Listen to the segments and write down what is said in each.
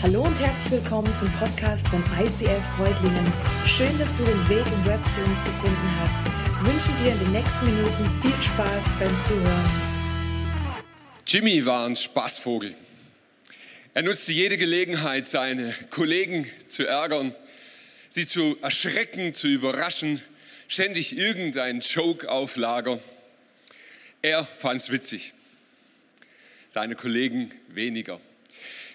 Hallo und herzlich willkommen zum Podcast von ICF Freudlingen. Schön, dass du den Weg im Web zu uns gefunden hast. Ich wünsche dir in den nächsten Minuten viel Spaß beim Zuhören. Jimmy war ein Spaßvogel. Er nutzte jede Gelegenheit, seine Kollegen zu ärgern, sie zu erschrecken, zu überraschen, ständig irgendeinen Joke auf Lager. Er fand es witzig, seine Kollegen weniger.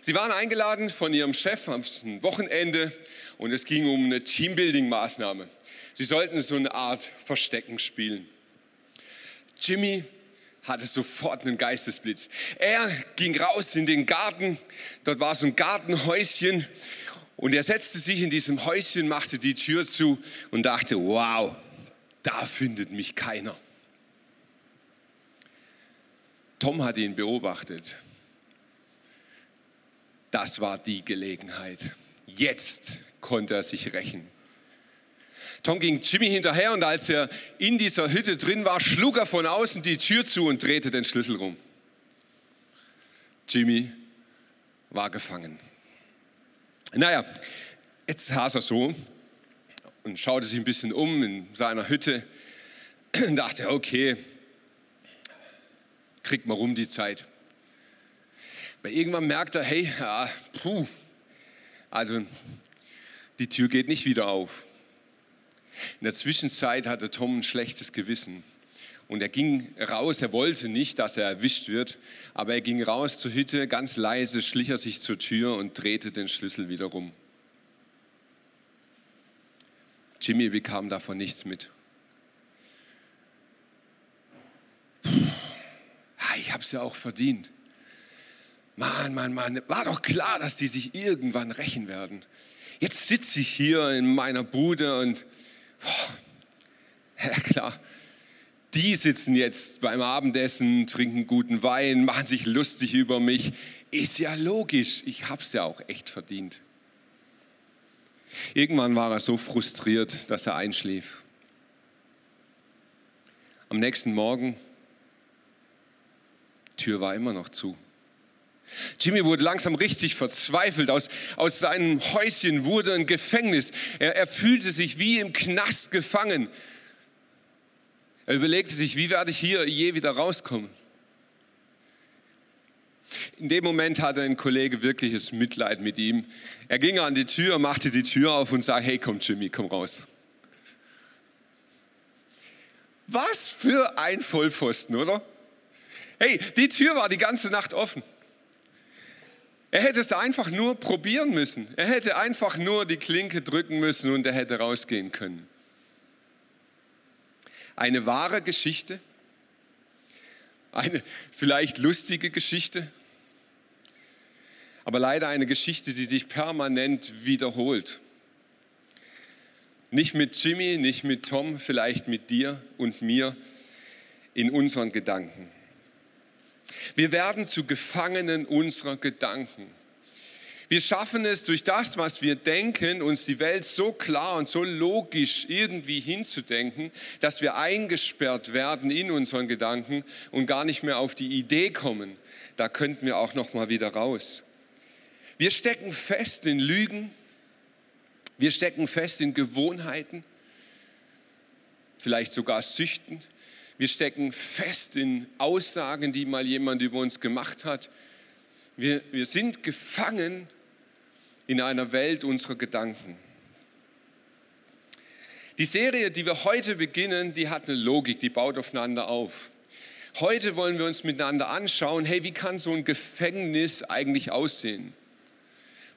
Sie waren eingeladen von ihrem Chef am Wochenende und es ging um eine Teambuilding-Maßnahme. Sie sollten so eine Art Verstecken spielen. Jimmy hatte sofort einen Geistesblitz. Er ging raus in den Garten, dort war so ein Gartenhäuschen und er setzte sich in diesem Häuschen, machte die Tür zu und dachte, wow, da findet mich keiner. Tom hat ihn beobachtet das war die Gelegenheit. Jetzt konnte er sich rächen. Tom ging Jimmy hinterher und als er in dieser Hütte drin war, schlug er von außen die Tür zu und drehte den Schlüssel rum. Jimmy war gefangen. Naja, jetzt saß er so und schaute sich ein bisschen um in seiner Hütte und dachte, okay, kriegt mal rum die Zeit. Weil irgendwann merkt er, hey, ja, puh, also die Tür geht nicht wieder auf. In der Zwischenzeit hatte Tom ein schlechtes Gewissen. Und er ging raus, er wollte nicht, dass er erwischt wird, aber er ging raus zur Hütte, ganz leise schlich er sich zur Tür und drehte den Schlüssel wieder rum. Jimmy bekam davon nichts mit. Puh, ich habe es ja auch verdient. Mann, Mann, Mann, war doch klar, dass die sich irgendwann rächen werden. Jetzt sitze ich hier in meiner Bude und, boah, ja klar, die sitzen jetzt beim Abendessen, trinken guten Wein, machen sich lustig über mich. Ist ja logisch, ich habe es ja auch echt verdient. Irgendwann war er so frustriert, dass er einschlief. Am nächsten Morgen, Tür war immer noch zu. Jimmy wurde langsam richtig verzweifelt. Aus, aus seinem Häuschen wurde ein Gefängnis. Er, er fühlte sich wie im Knast gefangen. Er überlegte sich, wie werde ich hier je wieder rauskommen? In dem Moment hatte ein Kollege wirkliches Mitleid mit ihm. Er ging an die Tür, machte die Tür auf und sagte, hey komm Jimmy, komm raus. Was für ein Vollpfosten, oder? Hey, die Tür war die ganze Nacht offen. Er hätte es einfach nur probieren müssen. Er hätte einfach nur die Klinke drücken müssen und er hätte rausgehen können. Eine wahre Geschichte, eine vielleicht lustige Geschichte, aber leider eine Geschichte, die sich permanent wiederholt. Nicht mit Jimmy, nicht mit Tom, vielleicht mit dir und mir in unseren Gedanken. Wir werden zu Gefangenen unserer Gedanken. Wir schaffen es durch das, was wir denken, uns die Welt so klar und so logisch irgendwie hinzudenken, dass wir eingesperrt werden in unseren Gedanken und gar nicht mehr auf die Idee kommen. Da könnten wir auch noch mal wieder raus. Wir stecken fest in Lügen. Wir stecken fest in Gewohnheiten, vielleicht sogar Süchten. Wir stecken fest in Aussagen, die mal jemand über uns gemacht hat. Wir, wir sind gefangen in einer Welt unserer Gedanken. Die Serie, die wir heute beginnen, die hat eine Logik, die baut aufeinander auf. Heute wollen wir uns miteinander anschauen, hey, wie kann so ein Gefängnis eigentlich aussehen?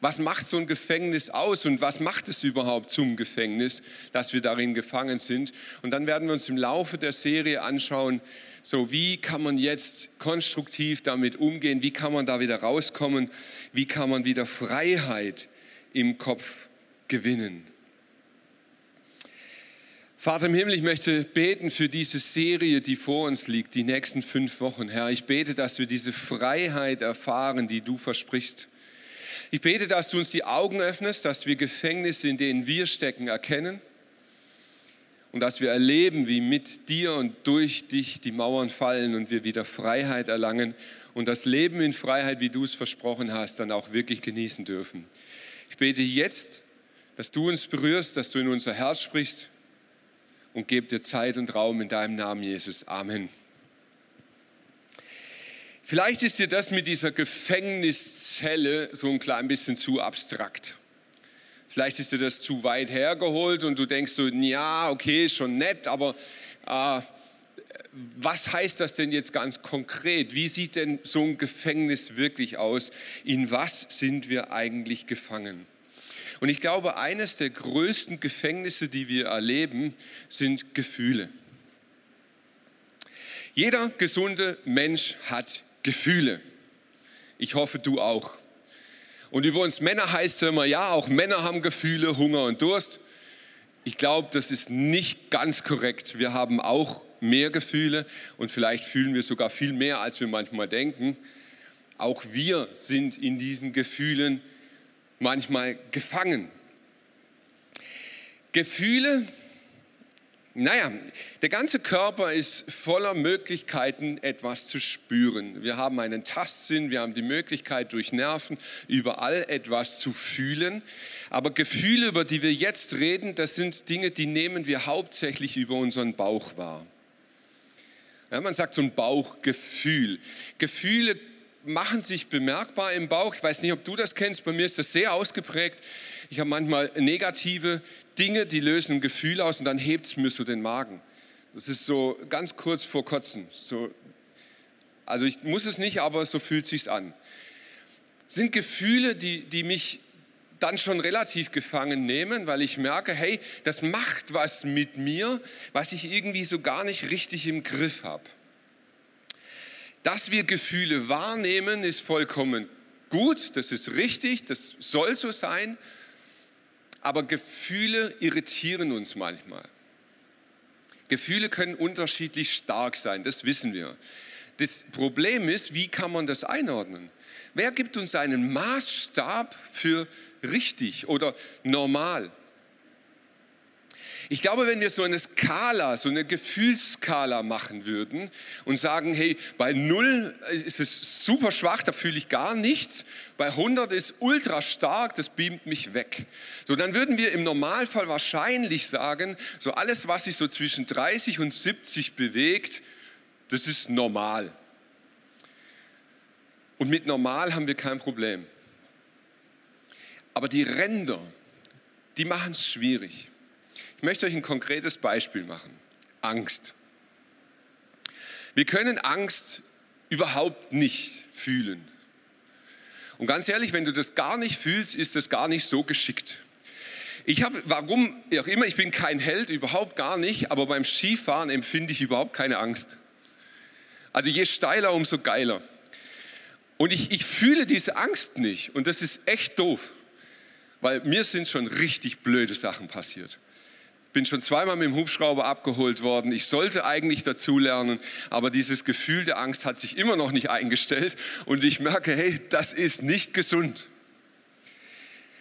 Was macht so ein Gefängnis aus und was macht es überhaupt zum Gefängnis, dass wir darin gefangen sind? Und dann werden wir uns im Laufe der Serie anschauen, so wie kann man jetzt konstruktiv damit umgehen, wie kann man da wieder rauskommen, wie kann man wieder Freiheit im Kopf gewinnen. Vater im Himmel, ich möchte beten für diese Serie, die vor uns liegt, die nächsten fünf Wochen. Herr, ich bete, dass wir diese Freiheit erfahren, die du versprichst. Ich bete, dass du uns die Augen öffnest, dass wir Gefängnisse, in denen wir stecken, erkennen und dass wir erleben, wie mit dir und durch dich die Mauern fallen und wir wieder Freiheit erlangen und das Leben in Freiheit, wie du es versprochen hast, dann auch wirklich genießen dürfen. Ich bete jetzt, dass du uns berührst, dass du in unser Herz sprichst und gebe dir Zeit und Raum in deinem Namen, Jesus. Amen. Vielleicht ist dir das mit dieser Gefängniszelle so ein klein bisschen zu abstrakt. Vielleicht ist dir das zu weit hergeholt und du denkst so, ja, okay, schon nett, aber äh, was heißt das denn jetzt ganz konkret? Wie sieht denn so ein Gefängnis wirklich aus? In was sind wir eigentlich gefangen? Und ich glaube, eines der größten Gefängnisse, die wir erleben, sind Gefühle. Jeder gesunde Mensch hat Gefühle. Ich hoffe, du auch. Und über uns Männer heißt es immer, ja, auch Männer haben Gefühle, Hunger und Durst. Ich glaube, das ist nicht ganz korrekt. Wir haben auch mehr Gefühle und vielleicht fühlen wir sogar viel mehr, als wir manchmal denken. Auch wir sind in diesen Gefühlen manchmal gefangen. Gefühle naja, der ganze Körper ist voller Möglichkeiten, etwas zu spüren. Wir haben einen Tastsinn, wir haben die Möglichkeit, durch Nerven überall etwas zu fühlen. Aber Gefühle, über die wir jetzt reden, das sind Dinge, die nehmen wir hauptsächlich über unseren Bauch wahr. Ja, man sagt so ein Bauchgefühl. Gefühle machen sich bemerkbar im Bauch. Ich weiß nicht, ob du das kennst, bei mir ist das sehr ausgeprägt. Ich habe manchmal negative Dinge, die lösen ein Gefühl aus und dann hebt es mir so den Magen. Das ist so ganz kurz vor Kotzen. So, also ich muss es nicht, aber so fühlt es sich an. sind Gefühle, die, die mich dann schon relativ gefangen nehmen, weil ich merke, hey, das macht was mit mir, was ich irgendwie so gar nicht richtig im Griff habe. Dass wir Gefühle wahrnehmen, ist vollkommen gut, das ist richtig, das soll so sein aber Gefühle irritieren uns manchmal. Gefühle können unterschiedlich stark sein, das wissen wir. Das Problem ist, wie kann man das einordnen? Wer gibt uns einen Maßstab für richtig oder normal? Ich glaube, wenn wir so eine Skala, so eine Gefühlsskala machen würden und sagen, hey, bei 0 ist es super schwach, da fühle ich gar nichts, bei 100 ist ultra stark, das beamt mich weg. So, dann würden wir im Normalfall wahrscheinlich sagen, so alles, was sich so zwischen 30 und 70 bewegt, das ist normal. Und mit normal haben wir kein Problem. Aber die Ränder, die machen es schwierig. Ich möchte euch ein konkretes Beispiel machen. Angst. Wir können Angst überhaupt nicht fühlen. Und ganz ehrlich, wenn du das gar nicht fühlst, ist das gar nicht so geschickt. Ich habe, warum auch immer, ich bin kein Held, überhaupt gar nicht, aber beim Skifahren empfinde ich überhaupt keine Angst. Also je steiler, umso geiler. Und ich, ich fühle diese Angst nicht und das ist echt doof, weil mir sind schon richtig blöde Sachen passiert bin schon zweimal mit dem Hubschrauber abgeholt worden. Ich sollte eigentlich dazulernen, aber dieses Gefühl der Angst hat sich immer noch nicht eingestellt und ich merke, hey, das ist nicht gesund.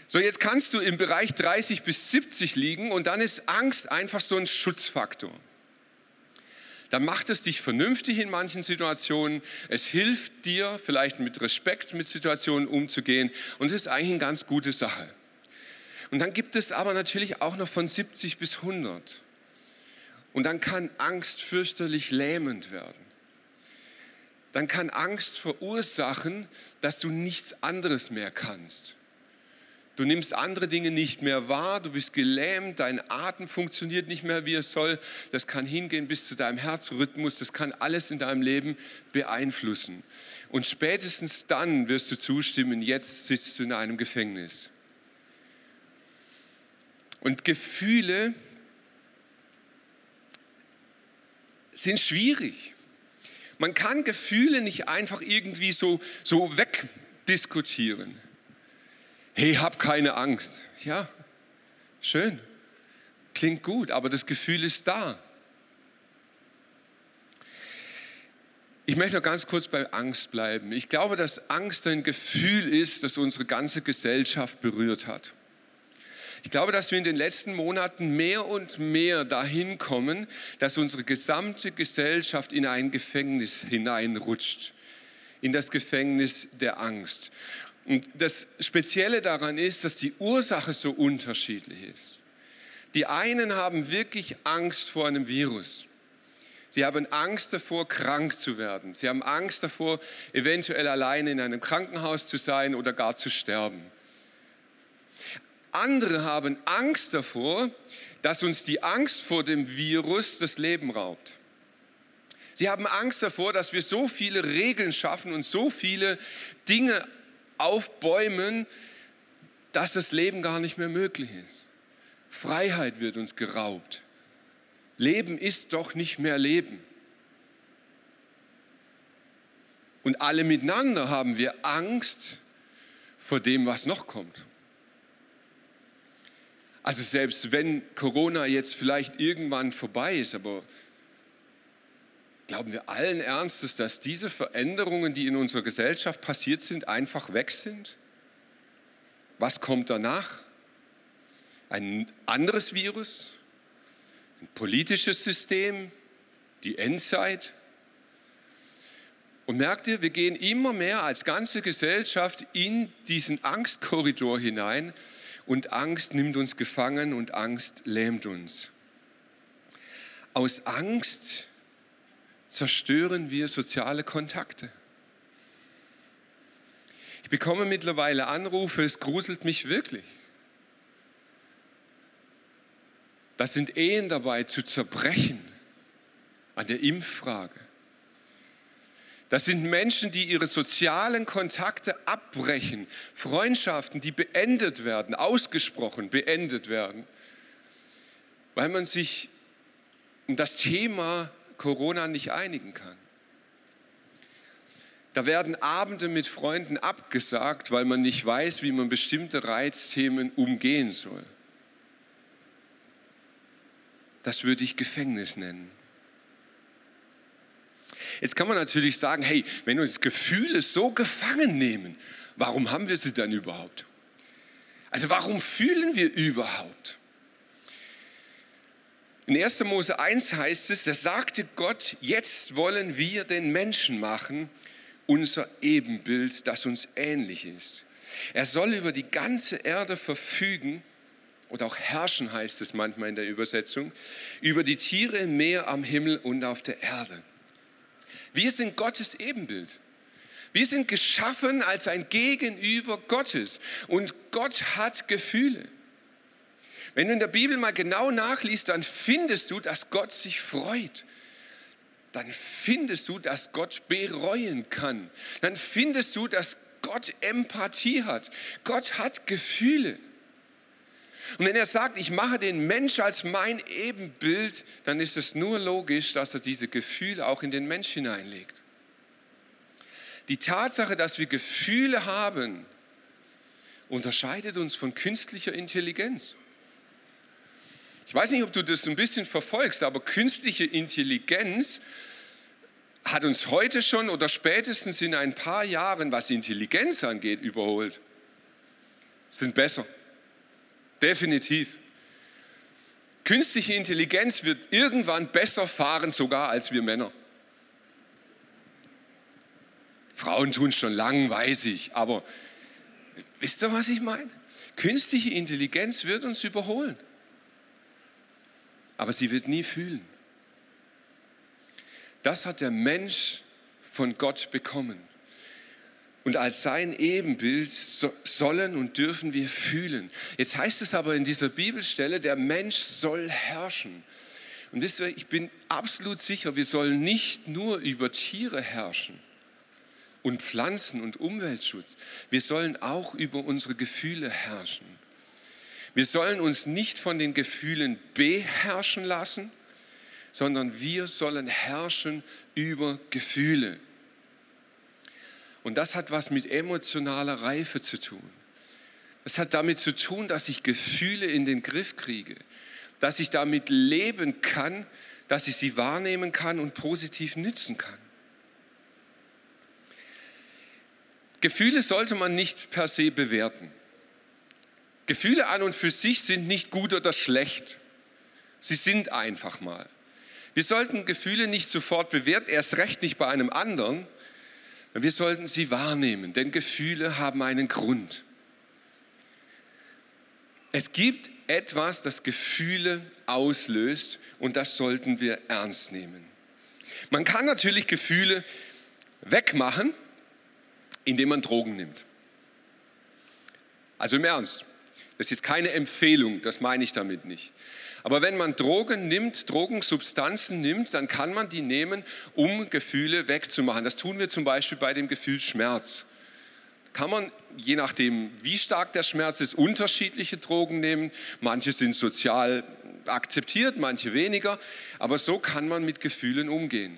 So, jetzt kannst du im Bereich 30 bis 70 liegen und dann ist Angst einfach so ein Schutzfaktor. Dann macht es dich vernünftig in manchen Situationen. Es hilft dir, vielleicht mit Respekt mit Situationen umzugehen. Und es ist eigentlich eine ganz gute Sache. Und dann gibt es aber natürlich auch noch von 70 bis 100. Und dann kann Angst fürchterlich lähmend werden. Dann kann Angst verursachen, dass du nichts anderes mehr kannst. Du nimmst andere Dinge nicht mehr wahr, du bist gelähmt, dein Atem funktioniert nicht mehr, wie es soll. Das kann hingehen bis zu deinem Herzrhythmus, das kann alles in deinem Leben beeinflussen. Und spätestens dann wirst du zustimmen, jetzt sitzt du in einem Gefängnis. Und Gefühle sind schwierig. Man kann Gefühle nicht einfach irgendwie so, so wegdiskutieren. Hey, hab keine Angst. Ja, schön. Klingt gut, aber das Gefühl ist da. Ich möchte noch ganz kurz bei Angst bleiben. Ich glaube, dass Angst ein Gefühl ist, das unsere ganze Gesellschaft berührt hat. Ich glaube, dass wir in den letzten Monaten mehr und mehr dahin kommen, dass unsere gesamte Gesellschaft in ein Gefängnis hineinrutscht, in das Gefängnis der Angst. Und das Spezielle daran ist, dass die Ursache so unterschiedlich ist. Die einen haben wirklich Angst vor einem Virus. Sie haben Angst davor, krank zu werden. Sie haben Angst davor, eventuell alleine in einem Krankenhaus zu sein oder gar zu sterben. Andere haben Angst davor, dass uns die Angst vor dem Virus das Leben raubt. Sie haben Angst davor, dass wir so viele Regeln schaffen und so viele Dinge aufbäumen, dass das Leben gar nicht mehr möglich ist. Freiheit wird uns geraubt. Leben ist doch nicht mehr Leben. Und alle miteinander haben wir Angst vor dem, was noch kommt. Also selbst wenn Corona jetzt vielleicht irgendwann vorbei ist, aber glauben wir allen Ernstes, dass diese Veränderungen, die in unserer Gesellschaft passiert sind, einfach weg sind? Was kommt danach? Ein anderes Virus? Ein politisches System? Die Endzeit? Und merkt ihr, wir gehen immer mehr als ganze Gesellschaft in diesen Angstkorridor hinein, und Angst nimmt uns gefangen und Angst lähmt uns. Aus Angst zerstören wir soziale Kontakte. Ich bekomme mittlerweile Anrufe, es gruselt mich wirklich. Da sind Ehen dabei zu zerbrechen an der Impffrage. Das sind Menschen, die ihre sozialen Kontakte abbrechen, Freundschaften, die beendet werden, ausgesprochen beendet werden, weil man sich um das Thema Corona nicht einigen kann. Da werden Abende mit Freunden abgesagt, weil man nicht weiß, wie man bestimmte Reizthemen umgehen soll. Das würde ich Gefängnis nennen. Jetzt kann man natürlich sagen, hey, wenn uns Gefühle so gefangen nehmen, warum haben wir sie dann überhaupt? Also warum fühlen wir überhaupt? In 1. Mose 1 heißt es, da sagte Gott, jetzt wollen wir den Menschen machen, unser Ebenbild, das uns ähnlich ist. Er soll über die ganze Erde verfügen, oder auch herrschen heißt es manchmal in der Übersetzung, über die Tiere im Meer, am Himmel und auf der Erde. Wir sind Gottes Ebenbild. Wir sind geschaffen als ein Gegenüber Gottes. Und Gott hat Gefühle. Wenn du in der Bibel mal genau nachliest, dann findest du, dass Gott sich freut. Dann findest du, dass Gott bereuen kann. Dann findest du, dass Gott Empathie hat. Gott hat Gefühle. Und wenn er sagt, ich mache den Mensch als mein Ebenbild, dann ist es nur logisch, dass er diese Gefühle auch in den Mensch hineinlegt. Die Tatsache, dass wir Gefühle haben, unterscheidet uns von künstlicher Intelligenz. Ich weiß nicht, ob du das ein bisschen verfolgst, aber künstliche Intelligenz hat uns heute schon oder spätestens in ein paar Jahren, was Intelligenz angeht, überholt. Sind besser. Definitiv. Künstliche Intelligenz wird irgendwann besser fahren, sogar als wir Männer. Frauen tun es schon lang, weiß ich, aber wisst ihr, was ich meine? Künstliche Intelligenz wird uns überholen, aber sie wird nie fühlen. Das hat der Mensch von Gott bekommen. Und als sein Ebenbild sollen und dürfen wir fühlen. Jetzt heißt es aber in dieser Bibelstelle, der Mensch soll herrschen. Und ihr, ich bin absolut sicher, wir sollen nicht nur über Tiere herrschen und Pflanzen und Umweltschutz. Wir sollen auch über unsere Gefühle herrschen. Wir sollen uns nicht von den Gefühlen beherrschen lassen, sondern wir sollen herrschen über Gefühle. Und das hat was mit emotionaler Reife zu tun. Das hat damit zu tun, dass ich Gefühle in den Griff kriege, dass ich damit leben kann, dass ich sie wahrnehmen kann und positiv nützen kann. Gefühle sollte man nicht per se bewerten. Gefühle an und für sich sind nicht gut oder schlecht. Sie sind einfach mal. Wir sollten Gefühle nicht sofort bewerten, erst recht nicht bei einem anderen. Wir sollten sie wahrnehmen, denn Gefühle haben einen Grund. Es gibt etwas, das Gefühle auslöst und das sollten wir ernst nehmen. Man kann natürlich Gefühle wegmachen, indem man Drogen nimmt. Also im Ernst. Das ist keine Empfehlung, das meine ich damit nicht. Aber wenn man Drogen nimmt, Drogensubstanzen nimmt, dann kann man die nehmen, um Gefühle wegzumachen. Das tun wir zum Beispiel bei dem Gefühl Schmerz kann man, je nachdem, wie stark der Schmerz ist, unterschiedliche Drogen nehmen. Manche sind sozial akzeptiert, manche weniger. Aber so kann man mit Gefühlen umgehen.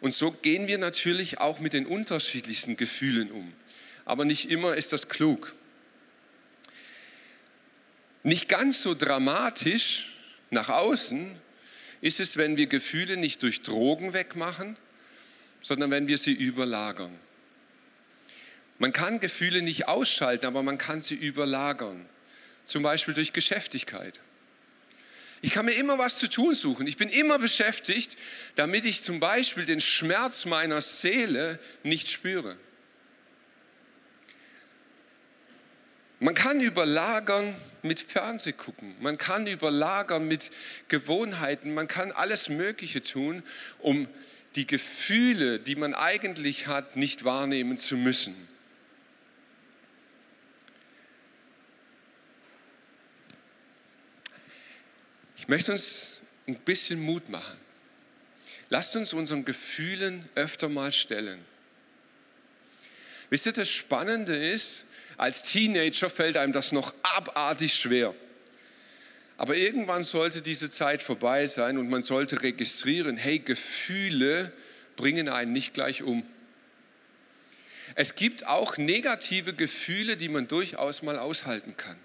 Und so gehen wir natürlich auch mit den unterschiedlichsten Gefühlen um. Aber nicht immer ist das klug. Nicht ganz so dramatisch nach außen ist es, wenn wir Gefühle nicht durch Drogen wegmachen, sondern wenn wir sie überlagern. Man kann Gefühle nicht ausschalten, aber man kann sie überlagern. Zum Beispiel durch Geschäftigkeit. Ich kann mir immer was zu tun suchen. Ich bin immer beschäftigt, damit ich zum Beispiel den Schmerz meiner Seele nicht spüre. Man kann überlagern mit Fernsehgucken, man kann überlagern mit Gewohnheiten, man kann alles Mögliche tun, um die Gefühle, die man eigentlich hat, nicht wahrnehmen zu müssen. Ich möchte uns ein bisschen Mut machen. Lasst uns unseren Gefühlen öfter mal stellen. Wisst ihr, das Spannende ist, als Teenager fällt einem das noch abartig schwer. Aber irgendwann sollte diese Zeit vorbei sein und man sollte registrieren, hey, Gefühle bringen einen nicht gleich um. Es gibt auch negative Gefühle, die man durchaus mal aushalten kann.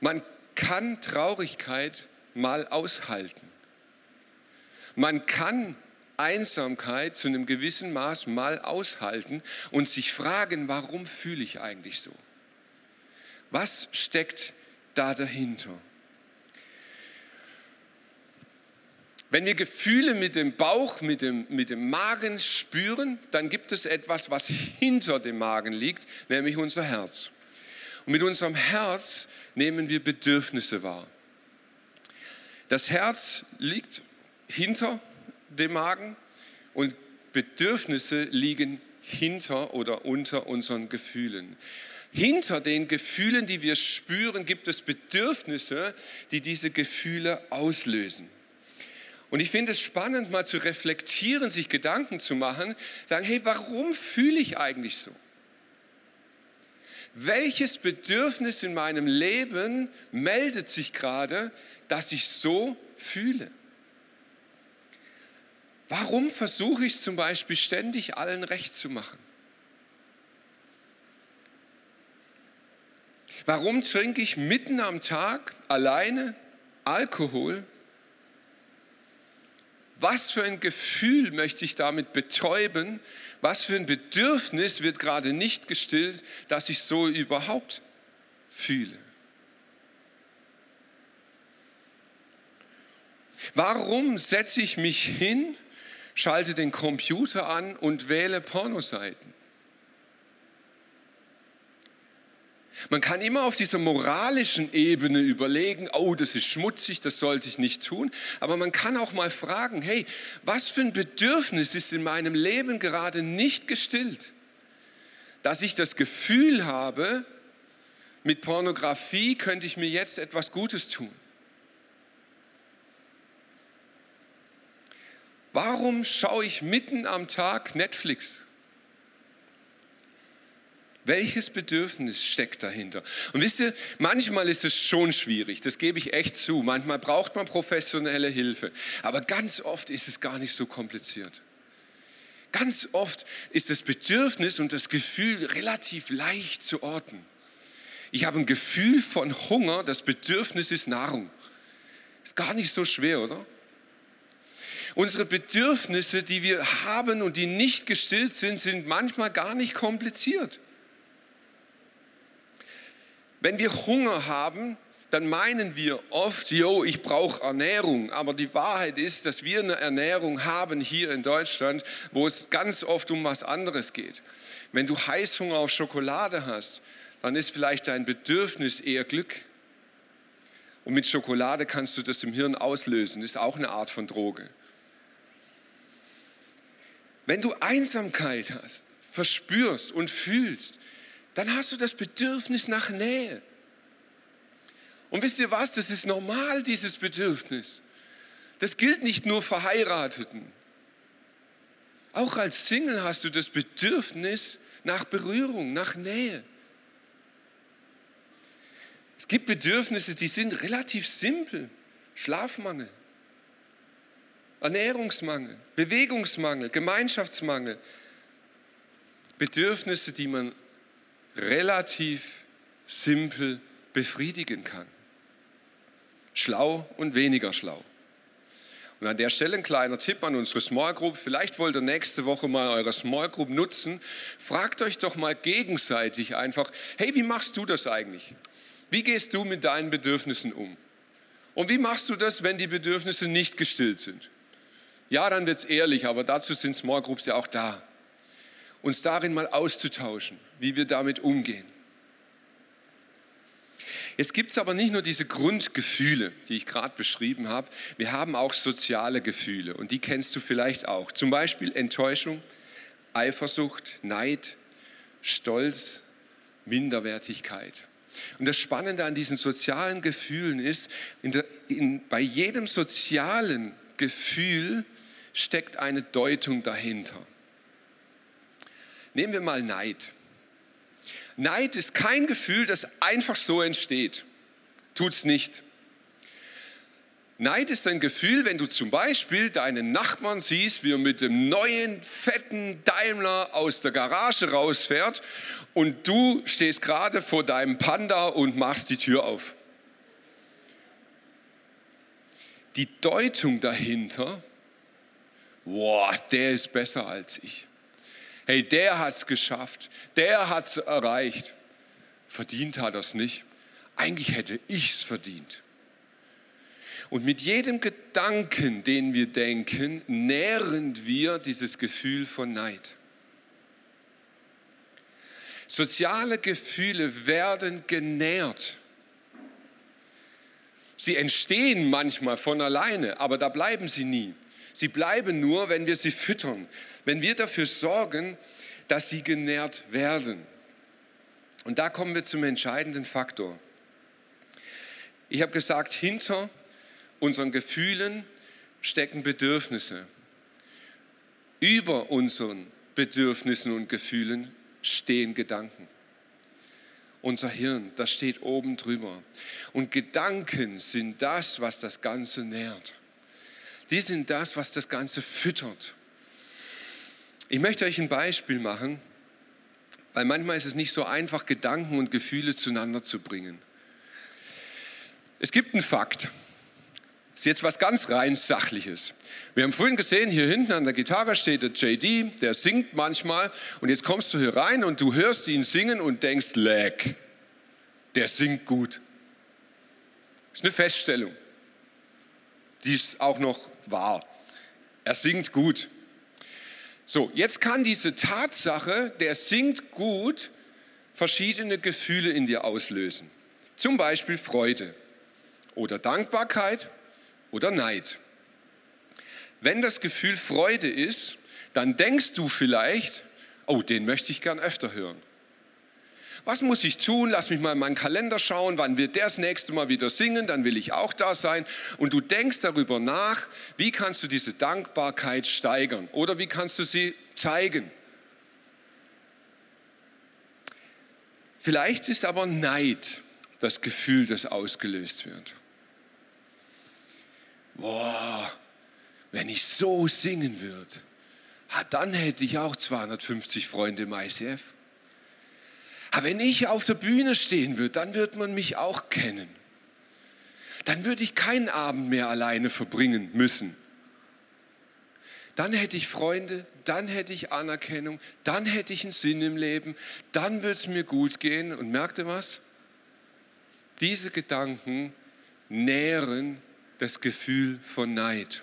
Man kann Traurigkeit mal aushalten. Man kann Einsamkeit zu einem gewissen Maß mal aushalten und sich fragen, warum fühle ich eigentlich so? Was steckt da dahinter? Wenn wir Gefühle mit dem Bauch, mit dem, mit dem Magen spüren, dann gibt es etwas, was hinter dem Magen liegt, nämlich unser Herz. Und mit unserem Herz nehmen wir Bedürfnisse wahr. Das Herz liegt hinter dem Magen und Bedürfnisse liegen hinter oder unter unseren Gefühlen. Hinter den Gefühlen, die wir spüren, gibt es Bedürfnisse, die diese Gefühle auslösen. Und ich finde es spannend, mal zu reflektieren, sich Gedanken zu machen, sagen, hey, warum fühle ich eigentlich so? welches Bedürfnis in meinem Leben meldet sich gerade, dass ich so fühle? Warum versuche ich zum Beispiel ständig allen recht zu machen? Warum trinke ich mitten am Tag alleine Alkohol? Was für ein Gefühl möchte ich damit betäuben, was für ein Bedürfnis wird gerade nicht gestillt, dass ich so überhaupt fühle? Warum setze ich mich hin, schalte den Computer an und wähle Pornoseiten? Man kann immer auf dieser moralischen Ebene überlegen, oh, das ist schmutzig, das sollte ich nicht tun. Aber man kann auch mal fragen, hey, was für ein Bedürfnis ist in meinem Leben gerade nicht gestillt? Dass ich das Gefühl habe, mit Pornografie könnte ich mir jetzt etwas Gutes tun. Warum schaue ich mitten am Tag Netflix? Welches Bedürfnis steckt dahinter? Und wisst ihr, manchmal ist es schon schwierig, das gebe ich echt zu. Manchmal braucht man professionelle Hilfe. Aber ganz oft ist es gar nicht so kompliziert. Ganz oft ist das Bedürfnis und das Gefühl relativ leicht zu orten. Ich habe ein Gefühl von Hunger, das Bedürfnis ist Nahrung. Ist gar nicht so schwer, oder? Unsere Bedürfnisse, die wir haben und die nicht gestillt sind, sind manchmal gar nicht kompliziert. Wenn wir Hunger haben, dann meinen wir oft, jo, ich brauche Ernährung. Aber die Wahrheit ist, dass wir eine Ernährung haben hier in Deutschland, wo es ganz oft um was anderes geht. Wenn du Heißhunger auf Schokolade hast, dann ist vielleicht dein Bedürfnis eher Glück. Und mit Schokolade kannst du das im Hirn auslösen, ist auch eine Art von Droge. Wenn du Einsamkeit hast, verspürst und fühlst, dann hast du das Bedürfnis nach Nähe. Und wisst ihr was, das ist normal, dieses Bedürfnis. Das gilt nicht nur Verheirateten. Auch als Single hast du das Bedürfnis nach Berührung, nach Nähe. Es gibt Bedürfnisse, die sind relativ simpel. Schlafmangel, Ernährungsmangel, Bewegungsmangel, Gemeinschaftsmangel. Bedürfnisse, die man relativ simpel befriedigen kann. Schlau und weniger schlau. Und an der Stelle ein kleiner Tipp an unsere Small Group. Vielleicht wollt ihr nächste Woche mal eure Small Group nutzen. Fragt euch doch mal gegenseitig einfach, hey, wie machst du das eigentlich? Wie gehst du mit deinen Bedürfnissen um? Und wie machst du das, wenn die Bedürfnisse nicht gestillt sind? Ja, dann wird es ehrlich, aber dazu sind Small Groups ja auch da. Uns darin mal auszutauschen, wie wir damit umgehen. Jetzt gibt es aber nicht nur diese Grundgefühle, die ich gerade beschrieben habe. Wir haben auch soziale Gefühle und die kennst du vielleicht auch. Zum Beispiel Enttäuschung, Eifersucht, Neid, Stolz, Minderwertigkeit. Und das Spannende an diesen sozialen Gefühlen ist, in der, in, bei jedem sozialen Gefühl steckt eine Deutung dahinter. Nehmen wir mal Neid. Neid ist kein Gefühl, das einfach so entsteht. Tut's nicht. Neid ist ein Gefühl, wenn du zum Beispiel deinen Nachbarn siehst, wie er mit dem neuen, fetten Daimler aus der Garage rausfährt und du stehst gerade vor deinem Panda und machst die Tür auf. Die Deutung dahinter, boah, der ist besser als ich. Hey, der hat es geschafft, der hat es erreicht. Verdient hat er es nicht. Eigentlich hätte ich es verdient. Und mit jedem Gedanken, den wir denken, nähren wir dieses Gefühl von Neid. Soziale Gefühle werden genährt. Sie entstehen manchmal von alleine, aber da bleiben sie nie. Sie bleiben nur, wenn wir sie füttern, wenn wir dafür sorgen, dass sie genährt werden. Und da kommen wir zum entscheidenden Faktor. Ich habe gesagt, hinter unseren Gefühlen stecken Bedürfnisse. Über unseren Bedürfnissen und Gefühlen stehen Gedanken. Unser Hirn, das steht oben drüber. Und Gedanken sind das, was das Ganze nährt. Die sind das, was das Ganze füttert. Ich möchte euch ein Beispiel machen, weil manchmal ist es nicht so einfach, Gedanken und Gefühle zueinander zu bringen. Es gibt einen Fakt ist jetzt was ganz rein Sachliches. Wir haben vorhin gesehen, hier hinten an der Gitarre steht der JD, der singt manchmal und jetzt kommst du hier rein und du hörst ihn singen und denkst, leck, der singt gut. Das ist eine Feststellung, die ist auch noch wahr. Er singt gut. So, jetzt kann diese Tatsache, der singt gut, verschiedene Gefühle in dir auslösen. Zum Beispiel Freude oder Dankbarkeit oder Neid. Wenn das Gefühl Freude ist, dann denkst du vielleicht, oh, den möchte ich gern öfter hören. Was muss ich tun? Lass mich mal in meinen Kalender schauen, wann wird der das nächste Mal wieder singen, dann will ich auch da sein. Und du denkst darüber nach, wie kannst du diese Dankbarkeit steigern oder wie kannst du sie zeigen. Vielleicht ist aber Neid das Gefühl, das ausgelöst wird boah, wenn ich so singen würde, dann hätte ich auch 250 Freunde im ICF. Aber wenn ich auf der Bühne stehen würde, dann würde man mich auch kennen. Dann würde ich keinen Abend mehr alleine verbringen müssen. Dann hätte ich Freunde, dann hätte ich Anerkennung, dann hätte ich einen Sinn im Leben, dann würde es mir gut gehen. Und merkt ihr was? diese Gedanken nähren das Gefühl von Neid.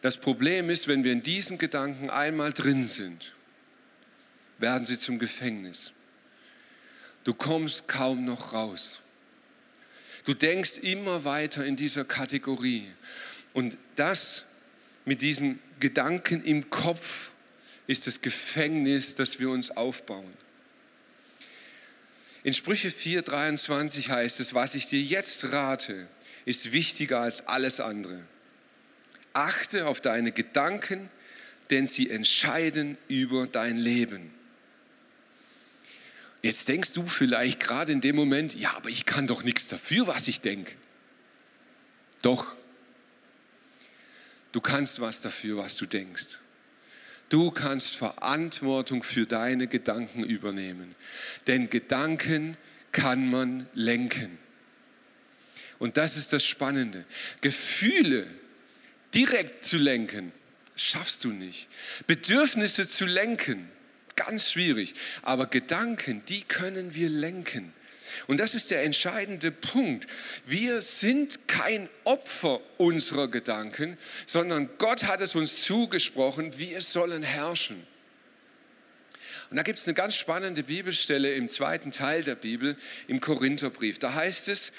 Das Problem ist, wenn wir in diesen Gedanken einmal drin sind, werden sie zum Gefängnis. Du kommst kaum noch raus. Du denkst immer weiter in dieser Kategorie. Und das mit diesem Gedanken im Kopf ist das Gefängnis, das wir uns aufbauen. In Sprüche 4:23 heißt es, was ich dir jetzt rate, ist wichtiger als alles andere. Achte auf deine Gedanken, denn sie entscheiden über dein Leben. Jetzt denkst du vielleicht gerade in dem Moment, ja, aber ich kann doch nichts dafür, was ich denke. Doch, du kannst was dafür, was du denkst. Du kannst Verantwortung für deine Gedanken übernehmen. Denn Gedanken kann man lenken. Und das ist das Spannende. Gefühle direkt zu lenken, schaffst du nicht. Bedürfnisse zu lenken, ganz schwierig. Aber Gedanken, die können wir lenken. Und das ist der entscheidende Punkt. Wir sind kein Opfer unserer Gedanken, sondern Gott hat es uns zugesprochen, wir sollen herrschen. Und da gibt es eine ganz spannende Bibelstelle im zweiten Teil der Bibel, im Korintherbrief. Da heißt es,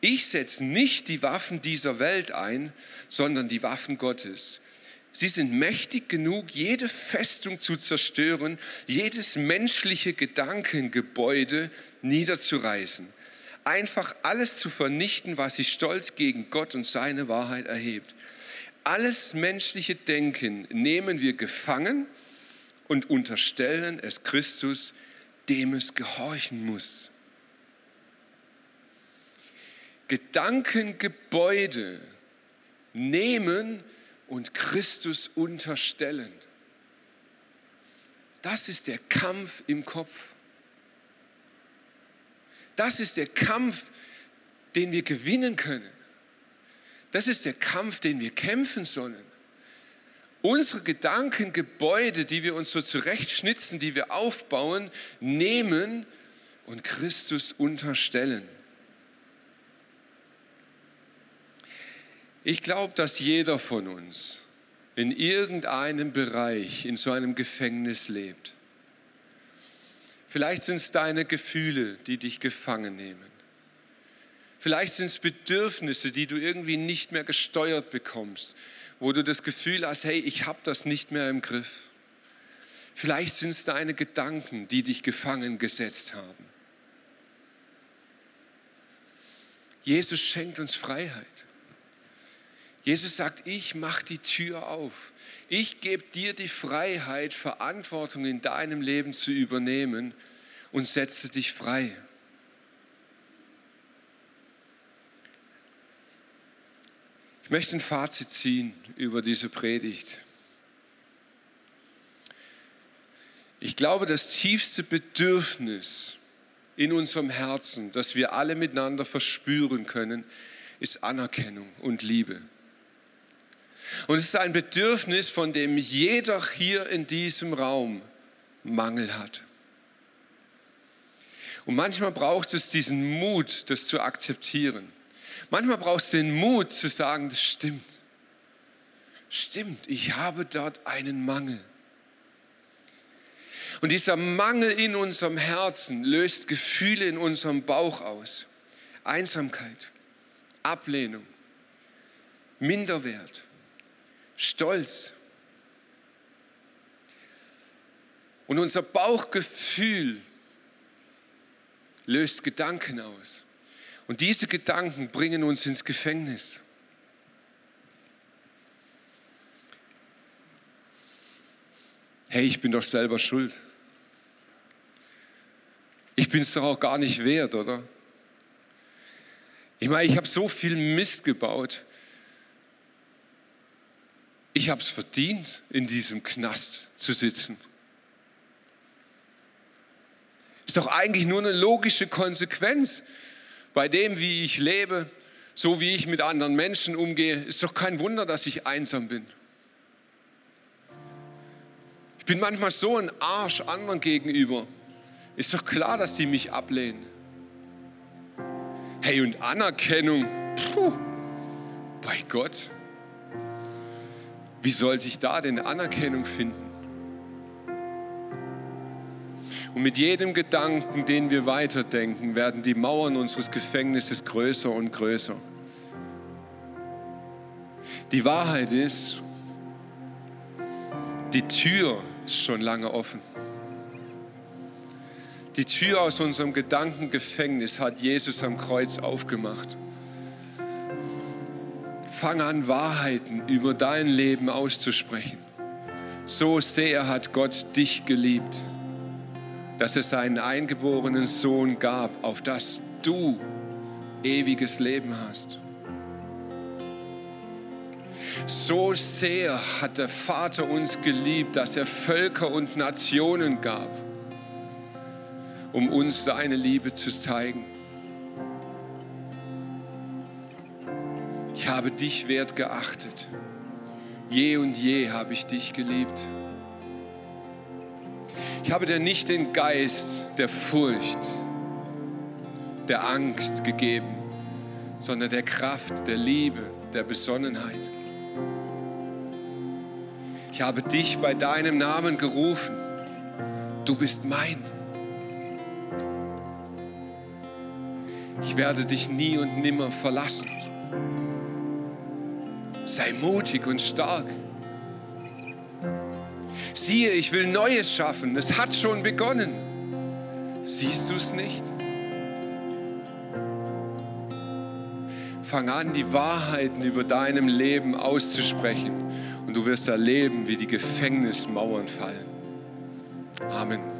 ich setze nicht die Waffen dieser Welt ein, sondern die Waffen Gottes. Sie sind mächtig genug, jede Festung zu zerstören, jedes menschliche Gedankengebäude niederzureißen. Einfach alles zu vernichten, was sich stolz gegen Gott und seine Wahrheit erhebt. Alles menschliche Denken nehmen wir gefangen und unterstellen es Christus, dem es gehorchen muss. Gedankengebäude nehmen und Christus unterstellen. Das ist der Kampf im Kopf. Das ist der Kampf, den wir gewinnen können. Das ist der Kampf, den wir kämpfen sollen. Unsere Gedankengebäude, die wir uns so zurechtschnitzen, die wir aufbauen, nehmen und Christus unterstellen. Ich glaube, dass jeder von uns in irgendeinem Bereich in so einem Gefängnis lebt. Vielleicht sind es deine Gefühle, die dich gefangen nehmen. Vielleicht sind es Bedürfnisse, die du irgendwie nicht mehr gesteuert bekommst, wo du das Gefühl hast, hey, ich habe das nicht mehr im Griff. Vielleicht sind es deine Gedanken, die dich gefangen gesetzt haben. Jesus schenkt uns Freiheit. Jesus sagt, ich mache die Tür auf. Ich gebe dir die Freiheit, Verantwortung in deinem Leben zu übernehmen und setze dich frei. Ich möchte ein Fazit ziehen über diese Predigt. Ich glaube, das tiefste Bedürfnis in unserem Herzen, das wir alle miteinander verspüren können, ist Anerkennung und Liebe. Und es ist ein Bedürfnis, von dem jeder hier in diesem Raum Mangel hat. Und manchmal braucht es diesen Mut, das zu akzeptieren. Manchmal braucht es den Mut zu sagen, das stimmt. Stimmt, ich habe dort einen Mangel. Und dieser Mangel in unserem Herzen löst Gefühle in unserem Bauch aus. Einsamkeit, Ablehnung, Minderwert, Stolz. Und unser Bauchgefühl löst Gedanken aus. Und diese Gedanken bringen uns ins Gefängnis. Hey, ich bin doch selber schuld. Ich bin es doch auch gar nicht wert, oder? Ich meine, ich habe so viel Mist gebaut. Ich habe es verdient, in diesem Knast zu sitzen. Ist doch eigentlich nur eine logische Konsequenz bei dem, wie ich lebe, so wie ich mit anderen Menschen umgehe. Ist doch kein Wunder, dass ich einsam bin. Ich bin manchmal so ein Arsch anderen gegenüber. Ist doch klar, dass die mich ablehnen. Hey, und Anerkennung, puh, bei Gott. Wie sollte ich da denn Anerkennung finden? Und mit jedem Gedanken, den wir weiterdenken, werden die Mauern unseres Gefängnisses größer und größer. Die Wahrheit ist, die Tür ist schon lange offen. Die Tür aus unserem Gedankengefängnis hat Jesus am Kreuz aufgemacht. Fang an, Wahrheiten über dein Leben auszusprechen. So sehr hat Gott dich geliebt, dass es seinen eingeborenen Sohn gab, auf das du ewiges Leben hast. So sehr hat der Vater uns geliebt, dass er Völker und Nationen gab, um uns seine Liebe zu zeigen. Ich habe dich wert geachtet. Je und je habe ich dich geliebt. Ich habe dir nicht den Geist der Furcht, der Angst gegeben, sondern der Kraft, der Liebe, der Besonnenheit. Ich habe dich bei deinem Namen gerufen. Du bist mein. Ich werde dich nie und nimmer verlassen. Sei mutig und stark. Siehe, ich will Neues schaffen. Es hat schon begonnen. Siehst du es nicht? Fang an, die Wahrheiten über deinem Leben auszusprechen und du wirst erleben, wie die Gefängnismauern fallen. Amen.